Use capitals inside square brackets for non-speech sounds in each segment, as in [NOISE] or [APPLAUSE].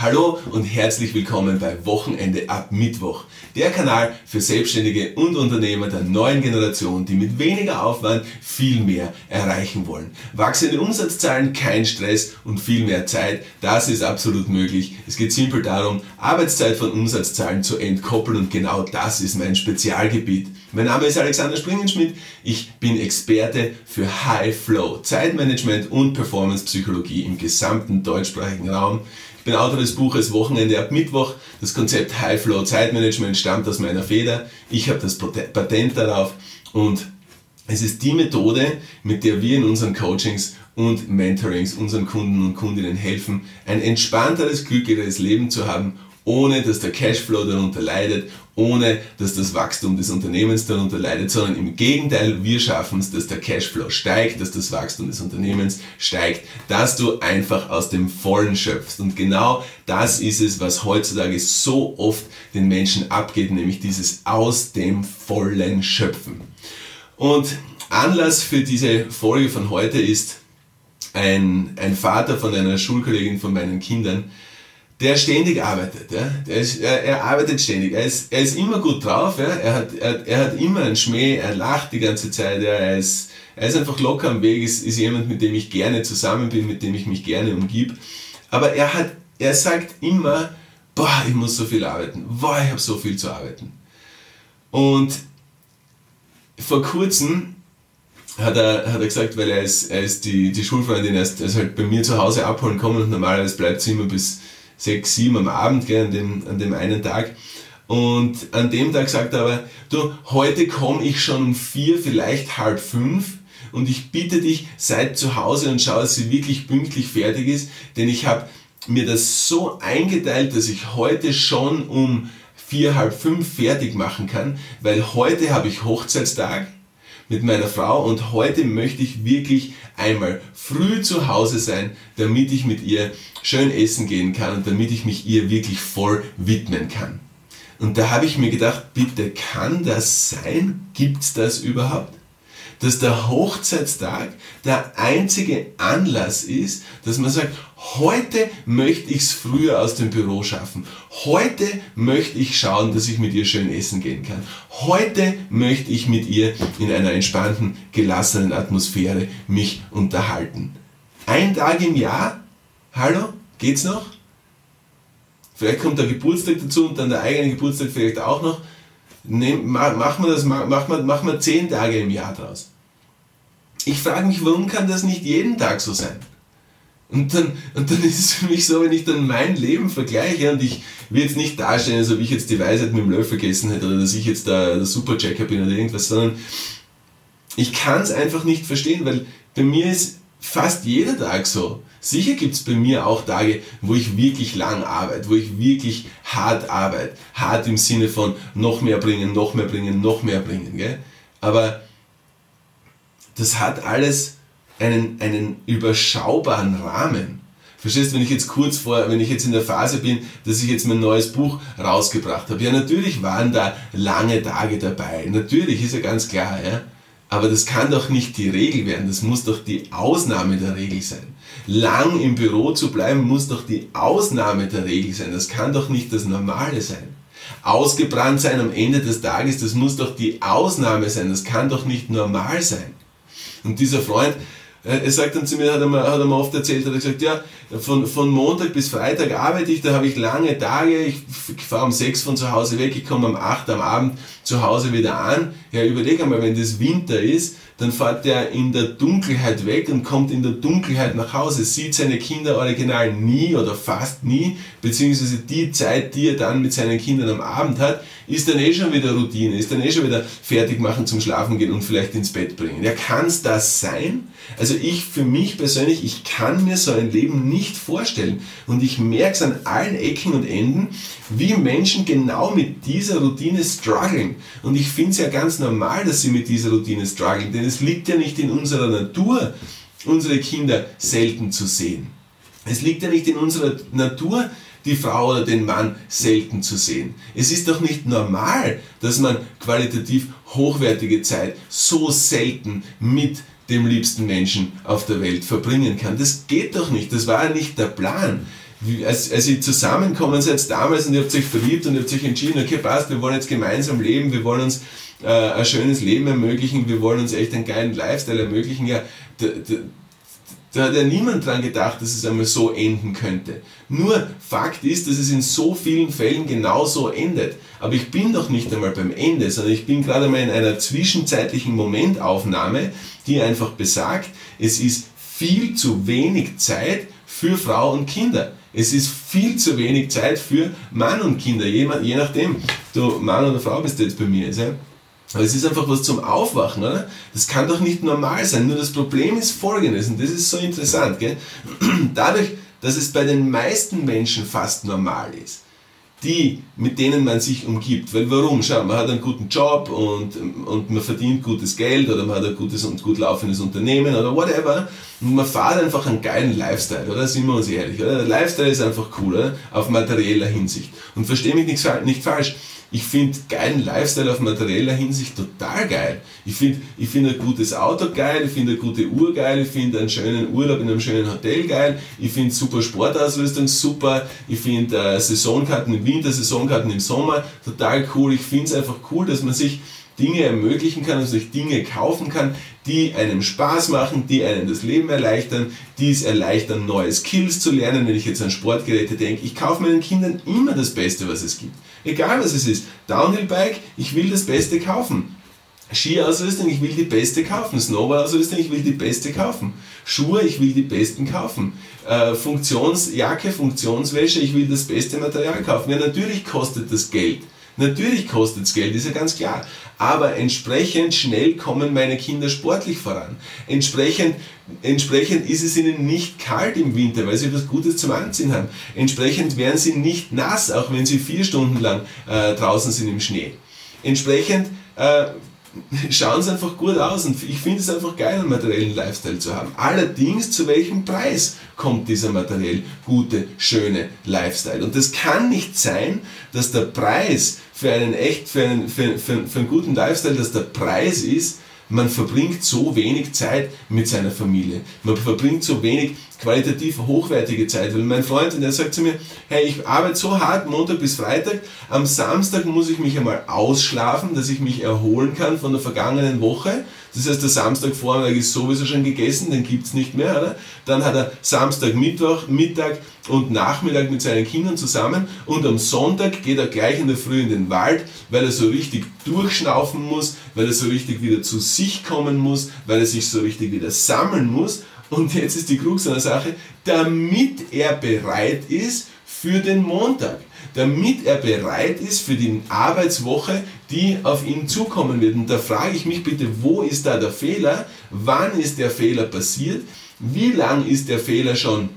Hallo und herzlich willkommen bei Wochenende ab Mittwoch, der Kanal für Selbstständige und Unternehmer der neuen Generation, die mit weniger Aufwand viel mehr erreichen wollen. Wachsende Umsatzzahlen, kein Stress und viel mehr Zeit, das ist absolut möglich. Es geht simpel darum, Arbeitszeit von Umsatzzahlen zu entkoppeln und genau das ist mein Spezialgebiet. Mein Name ist Alexander Springenschmidt, ich bin Experte für High Flow, Zeitmanagement und Performance Psychologie im gesamten deutschsprachigen Raum bin Autor des Buches Wochenende ab Mittwoch. Das Konzept High Flow Zeitmanagement stammt aus meiner Feder. Ich habe das Patent darauf und es ist die Methode, mit der wir in unseren Coachings und Mentorings unseren Kunden und Kundinnen helfen, ein entspannteres, glücklicheres Leben zu haben ohne dass der Cashflow darunter leidet, ohne dass das Wachstum des Unternehmens darunter leidet, sondern im Gegenteil, wir schaffen es, dass der Cashflow steigt, dass das Wachstum des Unternehmens steigt, dass du einfach aus dem Vollen schöpfst. Und genau das ist es, was heutzutage so oft den Menschen abgeht, nämlich dieses aus dem Vollen schöpfen. Und Anlass für diese Folge von heute ist ein, ein Vater von einer Schulkollegin von meinen Kindern, der ständig arbeitet. Ja? Der ist, er, er arbeitet ständig. Er ist, er ist immer gut drauf. Ja? Er, hat, er, er hat immer einen Schmäh. Er lacht die ganze Zeit. Ja? Er, ist, er ist einfach locker am Weg. Ist, ist jemand, mit dem ich gerne zusammen bin, mit dem ich mich gerne umgib. Aber er, hat, er sagt immer, boah, ich muss so viel arbeiten. Boah, ich habe so viel zu arbeiten. Und vor kurzem hat er, hat er gesagt, weil er ist, er ist die, die Schulfreundin, er ist, er ist halt bei mir zu Hause abholen kommen und normalerweise bleibt sie immer bis sechs, sieben am Abend, gell, an, dem, an dem einen Tag. Und an dem Tag sagt er aber, du, heute komme ich schon um vier, vielleicht halb fünf und ich bitte dich, seid zu Hause und schau, dass sie wirklich pünktlich fertig ist, denn ich habe mir das so eingeteilt, dass ich heute schon um vier, halb fünf fertig machen kann, weil heute habe ich Hochzeitstag mit meiner Frau und heute möchte ich wirklich einmal früh zu Hause sein, damit ich mit ihr schön essen gehen kann und damit ich mich ihr wirklich voll widmen kann. Und da habe ich mir gedacht, bitte kann das sein? Gibt's das überhaupt? dass der Hochzeitstag der einzige Anlass ist, dass man sagt, heute möchte ich es früher aus dem Büro schaffen. Heute möchte ich schauen, dass ich mit ihr schön essen gehen kann. Heute möchte ich mit ihr in einer entspannten, gelassenen Atmosphäre mich unterhalten. Ein Tag im Jahr? Hallo? Geht's noch? Vielleicht kommt der Geburtstag dazu und dann der eigene Geburtstag vielleicht auch noch nehm, machen wir das, machen wir, machen wir zehn Tage im Jahr draus. Ich frage mich, warum kann das nicht jeden Tag so sein? Und dann, und dann [LAUGHS] ist es für mich so, wenn ich dann mein Leben vergleiche und ich will jetzt nicht darstellen, als ob ich jetzt die Weisheit mit dem Löffel gegessen hätte oder dass ich jetzt da der Superchecker bin oder irgendwas, sondern ich kann es einfach nicht verstehen, weil bei mir ist fast jeder Tag so. Sicher gibt es bei mir auch Tage, wo ich wirklich lang arbeite, wo ich wirklich hart arbeite. Hart im Sinne von noch mehr bringen, noch mehr bringen, noch mehr bringen. Gell? Aber das hat alles einen, einen überschaubaren Rahmen. Verstehst, du, wenn ich jetzt kurz vor, wenn ich jetzt in der Phase bin, dass ich jetzt mein neues Buch rausgebracht habe, ja natürlich waren da lange Tage dabei, natürlich ist ja ganz klar, ja. Aber das kann doch nicht die Regel werden, das muss doch die Ausnahme der Regel sein. Lang im Büro zu bleiben muss doch die Ausnahme der Regel sein, das kann doch nicht das Normale sein. Ausgebrannt sein am Ende des Tages, das muss doch die Ausnahme sein, das kann doch nicht normal sein. Und dieser Freund, er sagt dann zu mir, hat er, mir, hat er mir oft erzählt, hat er gesagt, ja, von, von Montag bis Freitag arbeite ich, da habe ich lange Tage, ich fahre um sechs von zu Hause weg, ich komme um acht am Abend zu Hause wieder an. Ja, überleg einmal, wenn das Winter ist, dann fährt der in der Dunkelheit weg und kommt in der Dunkelheit nach Hause, sieht seine Kinder original nie oder fast nie, beziehungsweise die Zeit, die er dann mit seinen Kindern am Abend hat, ist dann eh schon wieder Routine, ist dann eh schon wieder fertig machen zum Schlafen gehen und vielleicht ins Bett bringen. Ja, kann es das sein? Also ich für mich persönlich, ich kann mir so ein Leben nicht vorstellen und ich merke es an allen Ecken und Enden, wie Menschen genau mit dieser Routine strugglen. Und ich finde es ja ganz normal, dass sie mit dieser Routine strugglen, denn es liegt ja nicht in unserer Natur, unsere Kinder selten zu sehen. Es liegt ja nicht in unserer Natur, die Frau oder den Mann selten zu sehen. Es ist doch nicht normal, dass man qualitativ hochwertige Zeit so selten mit dem liebsten Menschen auf der Welt verbringen kann. Das geht doch nicht. Das war ja nicht der Plan. als, als ihr zusammenkommen seid damals und ihr habt euch verliebt und ihr habt euch entschieden, okay, passt, wir wollen jetzt gemeinsam leben, wir wollen uns äh, ein schönes Leben ermöglichen, wir wollen uns echt einen geilen Lifestyle ermöglichen, ja, da, hat ja niemand dran gedacht, dass es einmal so enden könnte. Nur Fakt ist, dass es in so vielen Fällen genauso endet. Aber ich bin doch nicht einmal beim Ende, sondern ich bin gerade mal in einer zwischenzeitlichen Momentaufnahme, die einfach besagt, es ist viel zu wenig Zeit für Frau und Kinder. Es ist viel zu wenig Zeit für Mann und Kinder, je, je nachdem du Mann oder Frau bist jetzt bei mir. Ja? Aber es ist einfach was zum Aufwachen, oder? Das kann doch nicht normal sein. Nur das Problem ist folgendes, und das ist so interessant, gell? [CLEARS THROAT] Dadurch, dass es bei den meisten Menschen fast normal ist, die, mit denen man sich umgibt. Weil warum? Schau, man hat einen guten Job und, und man verdient gutes Geld oder man hat ein gutes und gut laufendes Unternehmen oder whatever und man fährt einfach einen geilen Lifestyle, oder? Sind wir uns ehrlich, oder? Der Lifestyle ist einfach cool, oder? Auf materieller Hinsicht. Und verstehe mich nicht, nicht falsch ich finde geilen Lifestyle auf materieller Hinsicht total geil. Ich finde ich find ein gutes Auto geil, ich finde eine gute Uhr geil, ich finde einen schönen Urlaub in einem schönen Hotel geil, ich finde super Sportausrüstung super, ich finde äh, Saisonkarten im Winter, Saisonkarten im Sommer total cool. Ich finde es einfach cool, dass man sich Dinge ermöglichen kann, dass man sich Dinge kaufen kann, die einem Spaß machen, die einem das Leben erleichtern, die es erleichtern, neue Skills zu lernen. Wenn ich jetzt an Sportgeräte denke, ich kaufe meinen Kindern immer das Beste, was es gibt. Egal was es ist. Downhill-Bike, ich will das Beste kaufen. Skiausrüstung, ich will die beste kaufen. Snowboardausrüstung, ich will die beste kaufen. Schuhe, ich will die besten kaufen. Äh, Funktionsjacke, Funktionswäsche, ich will das beste Material kaufen. Ja, natürlich kostet das Geld. Natürlich kostet es Geld, ist ja ganz klar. Aber entsprechend schnell kommen meine Kinder sportlich voran. Entsprechend, entsprechend ist es ihnen nicht kalt im Winter, weil sie etwas Gutes zum Anziehen haben. Entsprechend werden sie nicht nass, auch wenn sie vier Stunden lang äh, draußen sind im Schnee. Entsprechend äh, [LAUGHS] schauen sie einfach gut aus und ich finde es einfach geil, einen materiellen Lifestyle zu haben. Allerdings, zu welchem Preis kommt dieser materiell gute, schöne Lifestyle? Und das kann nicht sein, dass der Preis für einen echt, für einen, für, für, für einen guten Lifestyle, dass der Preis ist, man verbringt so wenig Zeit mit seiner Familie. Man verbringt so wenig qualitativ hochwertige Zeit. Weil mein Freund, der sagt zu mir, hey, ich arbeite so hart Montag bis Freitag, am Samstag muss ich mich einmal ausschlafen, dass ich mich erholen kann von der vergangenen Woche. Das heißt, der Samstagvormittag ist sowieso schon gegessen, den gibt's nicht mehr. Oder? Dann hat er Samstag, Mittwoch, Mittag und Nachmittag mit seinen Kindern zusammen und am Sonntag geht er gleich in der Früh in den Wald, weil er so richtig durchschnaufen muss, weil er so richtig wieder zu sich kommen muss, weil er sich so richtig wieder sammeln muss und jetzt ist die Krux an der Sache, damit er bereit ist für den Montag, damit er bereit ist für die Arbeitswoche, die auf ihn zukommen wird. Und da frage ich mich bitte, wo ist da der Fehler? Wann ist der Fehler passiert? Wie lang ist der Fehler schon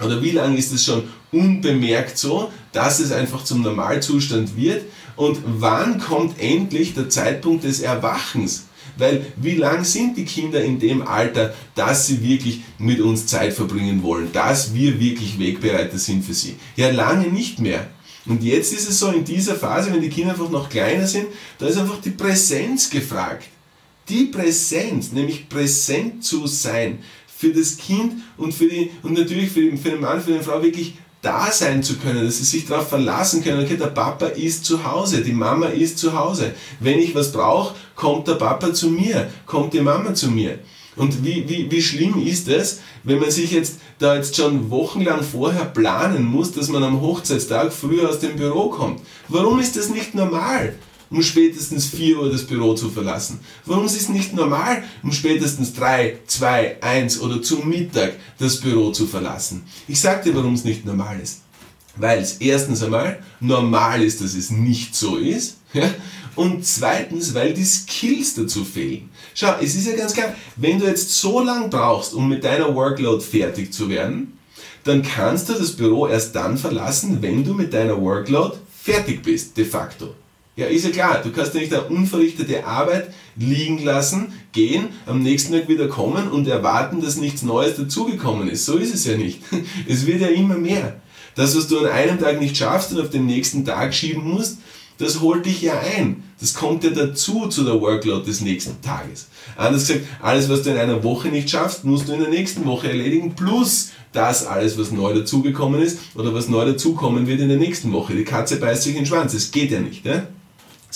oder wie lange ist es schon unbemerkt so, dass es einfach zum Normalzustand wird? Und wann kommt endlich der Zeitpunkt des Erwachens? Weil wie lang sind die Kinder in dem Alter, dass sie wirklich mit uns Zeit verbringen wollen, dass wir wirklich Wegbereiter sind für sie? Ja, lange nicht mehr. Und jetzt ist es so in dieser Phase, wenn die Kinder einfach noch kleiner sind, da ist einfach die Präsenz gefragt. Die Präsenz, nämlich präsent zu sein für das Kind und für die und natürlich für den, für den Mann, für die Frau wirklich da sein zu können, dass sie sich darauf verlassen können, okay, der Papa ist zu Hause, die Mama ist zu Hause. Wenn ich was brauche, kommt der Papa zu mir, kommt die Mama zu mir. Und wie, wie, wie schlimm ist es, wenn man sich jetzt da jetzt schon wochenlang vorher planen muss, dass man am Hochzeitstag früher aus dem Büro kommt? Warum ist das nicht normal? Um spätestens 4 Uhr das Büro zu verlassen? Warum ist es nicht normal, um spätestens 3, 2, 1 oder zum Mittag das Büro zu verlassen? Ich sage dir, warum es nicht normal ist. Weil es erstens einmal normal ist, dass es nicht so ist. Ja? Und zweitens, weil die Skills dazu fehlen. Schau, es ist ja ganz klar, wenn du jetzt so lang brauchst, um mit deiner Workload fertig zu werden, dann kannst du das Büro erst dann verlassen, wenn du mit deiner Workload fertig bist, de facto. Ja, ist ja klar, du kannst ja nicht eine unverrichtete Arbeit liegen lassen, gehen, am nächsten Tag wieder kommen und erwarten, dass nichts Neues dazugekommen ist. So ist es ja nicht. [LAUGHS] Es wird ja immer mehr. Das, was du an einem Tag nicht schaffst und auf den nächsten Tag schieben musst, das holt dich ja ein. Das kommt ja dazu zu der Workload des nächsten Tages. Anders gesagt, alles, was du in einer Woche nicht schaffst, musst du in der nächsten Woche erledigen, plus das alles, was neu dazugekommen ist oder was neu dazukommen wird in der nächsten Woche. Die Katze beißt sich in den Schwanz, das geht ja nicht. Ne?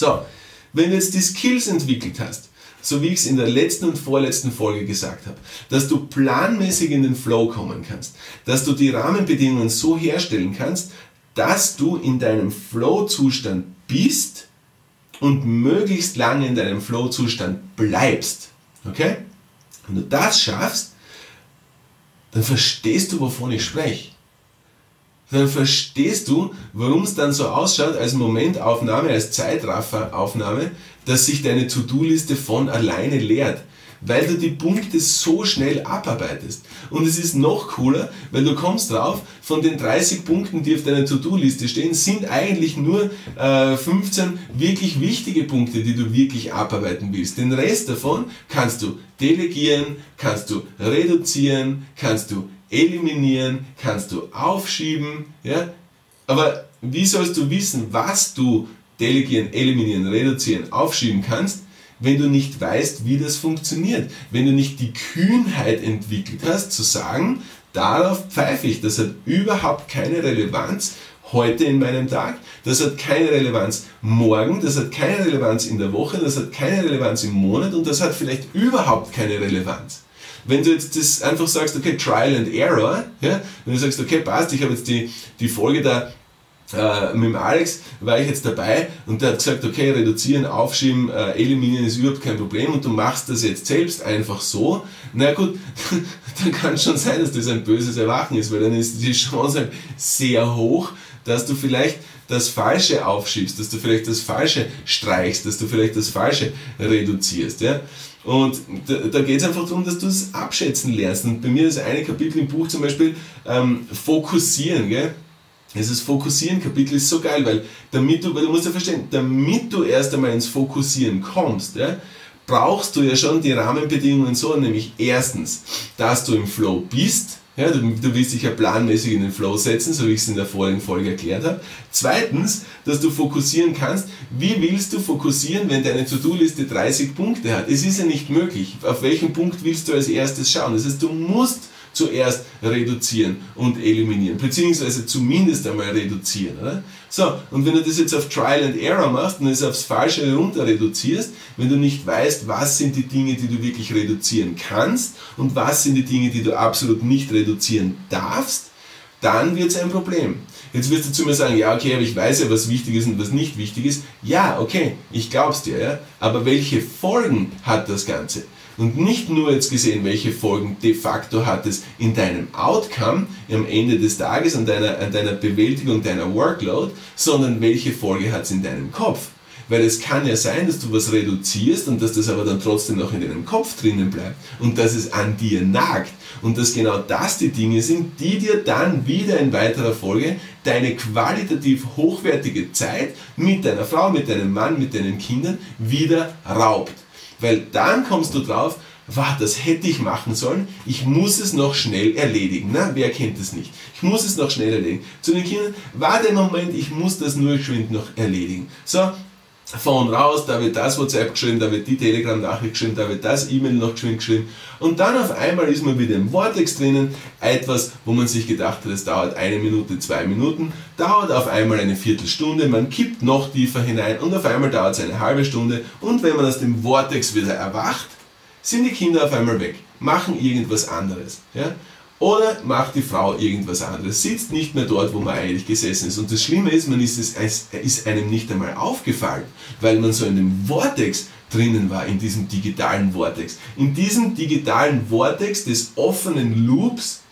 So, wenn du jetzt die Skills entwickelt hast, so wie ich es in der letzten und vorletzten Folge gesagt habe, dass du planmäßig in den Flow kommen kannst, dass du die Rahmenbedingungen so herstellen kannst, dass du in deinem Flow-Zustand bist und möglichst lange in deinem Flow-Zustand bleibst. Okay? Wenn du das schaffst, dann verstehst du, wovon ich spreche. Dann verstehst du, warum es dann so ausschaut als Momentaufnahme, als Zeitrafferaufnahme, dass sich deine To-Do-Liste von alleine leert weil du die Punkte so schnell abarbeitest. Und es ist noch cooler, weil du kommst drauf, von den 30 Punkten, die auf deiner To-Do-Liste stehen, sind eigentlich nur äh, 15 wirklich wichtige Punkte, die du wirklich abarbeiten willst. Den Rest davon kannst du delegieren, kannst du reduzieren, kannst du eliminieren, kannst du aufschieben, ja? Aber wie sollst du wissen, was du delegieren, eliminieren, reduzieren, aufschieben kannst, wenn du nicht weißt, wie das funktioniert. Wenn du nicht die Kühnheit entwickelt hast, zu sagen, darauf pfeife ich, das hat überhaupt keine Relevanz heute in meinem Tag, das hat keine Relevanz morgen, das hat keine Relevanz in der Woche, das hat keine Relevanz im Monat und das hat vielleicht überhaupt keine Relevanz. Wenn du jetzt das einfach sagst, okay, Trial and Error, ja, wenn du sagst, okay, passt, ich habe jetzt die, die Folge da äh, mit dem Alex war ich jetzt dabei und der hat gesagt, okay, reduzieren, aufschieben, äh, eliminieren ist überhaupt kein Problem und du machst das jetzt selbst einfach so. Na gut, [LAUGHS] dann kann es schon sein, dass das ein böses Erwachen ist, weil dann ist die Chance halt sehr hoch, dass du vielleicht das Falsche aufschiebst, dass du vielleicht das Falsche streichst, dass du vielleicht das Falsche reduzierst. Ja? Und da, da geht es einfach darum, dass du es abschätzen lernst. Und bei mir ist eine Kapitel im Buch zum Beispiel ähm, Fokussieren. Gell? Dieses Fokussieren-Kapitel ist so geil, weil damit du, weil du musst ja verstehen, damit du erst einmal ins Fokussieren kommst, ja, brauchst du ja schon die Rahmenbedingungen so, nämlich erstens, dass du im Flow bist, ja, du, du willst dich ja planmäßig in den Flow setzen, so wie ich es in der vorigen Folge erklärt habe. Zweitens, dass du fokussieren kannst. Wie willst du fokussieren, wenn deine To-Do-Liste 30 Punkte hat? Es ist ja nicht möglich. Auf welchen Punkt willst du als erstes schauen? Das heißt, du musst zuerst reduzieren und eliminieren, beziehungsweise zumindest einmal reduzieren. Oder? So, und wenn du das jetzt auf Trial and Error machst und es aufs Falsche runter reduzierst, wenn du nicht weißt, was sind die Dinge, die du wirklich reduzieren kannst und was sind die Dinge, die du absolut nicht reduzieren darfst, dann wird es ein Problem. Jetzt wirst du zu mir sagen, ja, okay, aber ich weiß ja, was wichtig ist und was nicht wichtig ist. Ja, okay, ich glaub's dir, ja. Aber welche Folgen hat das Ganze? Und nicht nur jetzt gesehen, welche Folgen de facto hat es in deinem Outcome am Ende des Tages, an deiner, an deiner Bewältigung deiner Workload, sondern welche Folge hat es in deinem Kopf. Weil es kann ja sein, dass du was reduzierst und dass das aber dann trotzdem noch in deinem Kopf drinnen bleibt und dass es an dir nagt und dass genau das die Dinge sind, die dir dann wieder in weiterer Folge deine qualitativ hochwertige Zeit mit deiner Frau, mit deinem Mann, mit deinen Kindern wieder raubt. Weil dann kommst du drauf, wow, das hätte ich machen sollen, ich muss es noch schnell erledigen. Na, wer kennt das nicht? Ich muss es noch schnell erledigen. Zu den Kindern, war der Moment, ich muss das nur geschwind noch erledigen. So, Phone raus, da wird das WhatsApp geschrieben, da wird die Telegram-Nachricht geschrieben, da wird das E-Mail noch geschwind geschrieben. Und dann auf einmal ist man wieder im Vortex drinnen, etwas, wo man sich gedacht hat, es dauert eine Minute, zwei Minuten, dauert auf einmal eine Viertelstunde, man kippt noch tiefer hinein und auf einmal dauert es eine halbe Stunde und wenn man aus dem Vortex wieder erwacht, sind die Kinder auf einmal weg, machen irgendwas anderes. Ja? Oder macht die Frau irgendwas anderes, sitzt nicht mehr dort, wo man eigentlich gesessen ist. Und das Schlimme ist, man ist, es, ist einem nicht einmal aufgefallen, weil man so in dem Vortex drinnen war, in diesem digitalen Vortex. In diesem digitalen Vortex des offenen Loops,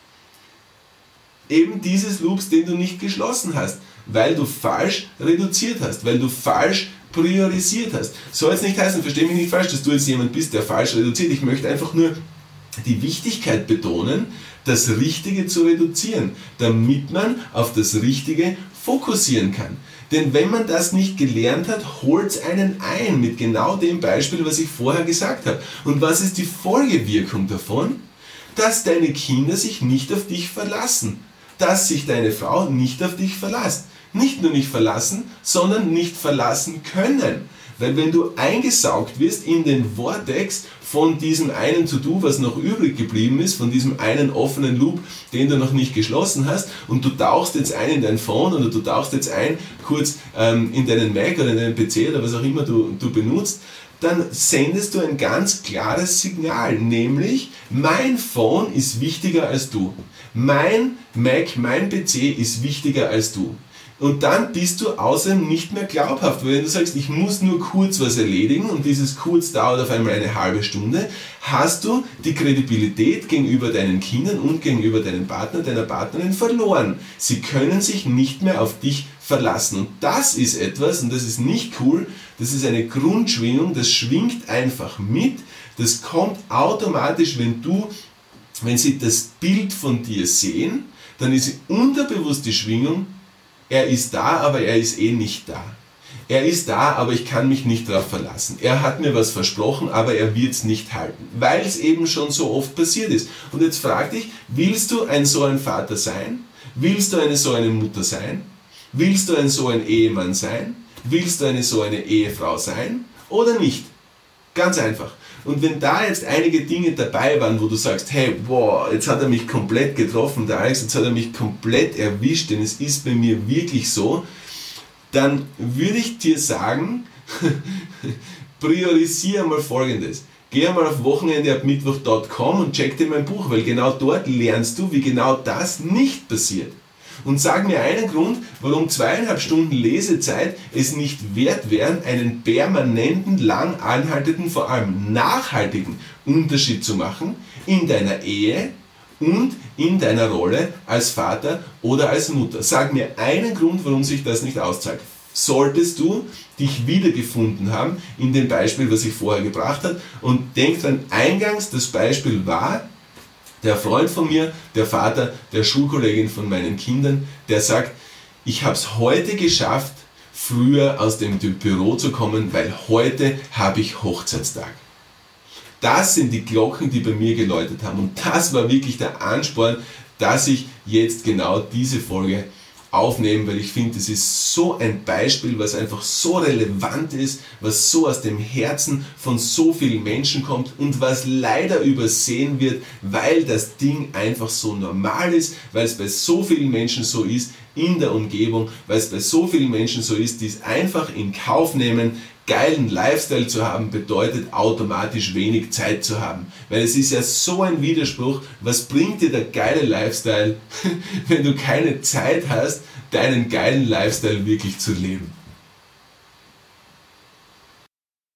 eben dieses Loops, den du nicht geschlossen hast, weil du falsch reduziert hast, weil du falsch priorisiert hast. Soll jetzt nicht heißen, verstehe mich nicht falsch, dass du jetzt jemand bist, der falsch reduziert. Ich möchte einfach nur die Wichtigkeit betonen, das Richtige zu reduzieren, damit man auf das Richtige fokussieren kann. Denn wenn man das nicht gelernt hat, holt es einen ein mit genau dem Beispiel, was ich vorher gesagt habe. Und was ist die Folgewirkung davon? Dass deine Kinder sich nicht auf dich verlassen. dass sich deine Frau nicht auf dich verlässt. Nicht nur nicht verlassen, sondern nicht verlassen können. Weil wenn du eingesaugt wirst in den Vortex von diesem einen To-Do, was noch übrig geblieben ist, von diesem einen offenen Loop, den du noch nicht geschlossen hast, und du tauchst jetzt ein in dein Phone oder du tauchst jetzt ein kurz ähm, in deinen Mac oder in deinen PC oder was auch immer du, du benutzt, dann sendest du ein ganz klares Signal, nämlich mein Phone ist wichtiger als du. Mein Mac, mein PC ist wichtiger als du. Und dann bist du außerdem nicht mehr glaubhaft, weil wenn du sagst, ich muss nur kurz was erledigen und dieses kurz dauert auf einmal eine halbe Stunde, hast du die Kredibilität gegenüber deinen Kindern und gegenüber deinem Partner, deiner Partnerin verloren. Sie können sich nicht mehr auf dich verlassen. Und das ist etwas, und das ist nicht cool, das ist eine Grundschwingung, das schwingt einfach mit, das kommt automatisch, wenn du, wenn sie das Bild von dir sehen, dann ist unterbewusst die Schwingung, er ist da, aber er ist eh nicht da. Er ist da, aber ich kann mich nicht darauf verlassen. Er hat mir was versprochen, aber er wird es nicht halten, weil es eben schon so oft passiert ist. Und jetzt frag dich, willst du ein so ein Vater sein? Willst du eine so eine Mutter sein? Willst du ein so ein Ehemann sein? Willst du eine so eine Ehefrau sein oder nicht? Ganz einfach. Und wenn da jetzt einige Dinge dabei waren, wo du sagst, hey, wow, jetzt hat er mich komplett getroffen, der Alex, jetzt hat er mich komplett erwischt, denn es ist bei mir wirklich so, dann würde ich dir sagen, [LAUGHS] priorisiere mal folgendes. Geh einmal auf wochenendeabmittwoch.com und check dir mein Buch, weil genau dort lernst du, wie genau das nicht passiert. Und sag mir einen Grund, warum zweieinhalb Stunden Lesezeit es nicht wert wären, einen permanenten, lang anhaltenden, vor allem nachhaltigen Unterschied zu machen in deiner Ehe und in deiner Rolle als Vater oder als Mutter. Sag mir einen Grund, warum sich das nicht auszahlt. Solltest du dich wiedergefunden haben in dem Beispiel, was ich vorher gebracht habe. Und denk dran, eingangs das Beispiel war, der Freund von mir, der Vater der Schulkollegin von meinen Kindern, der sagt, ich habe es heute geschafft, früher aus dem Büro zu kommen, weil heute habe ich Hochzeitstag. Das sind die Glocken, die bei mir geläutet haben. Und das war wirklich der Ansporn, dass ich jetzt genau diese Folge aufnehmen, weil ich finde, das ist so ein Beispiel, was einfach so relevant ist, was so aus dem Herzen von so vielen Menschen kommt und was leider übersehen wird, weil das Ding einfach so normal ist, weil es bei so vielen Menschen so ist in der Umgebung, weil es bei so vielen Menschen so ist, die es einfach in Kauf nehmen, geilen Lifestyle zu haben, bedeutet automatisch wenig Zeit zu haben. Weil es ist ja so ein Widerspruch, was bringt dir der geile Lifestyle, [LAUGHS] wenn du keine Zeit hast, deinen geilen Lifestyle wirklich zu leben.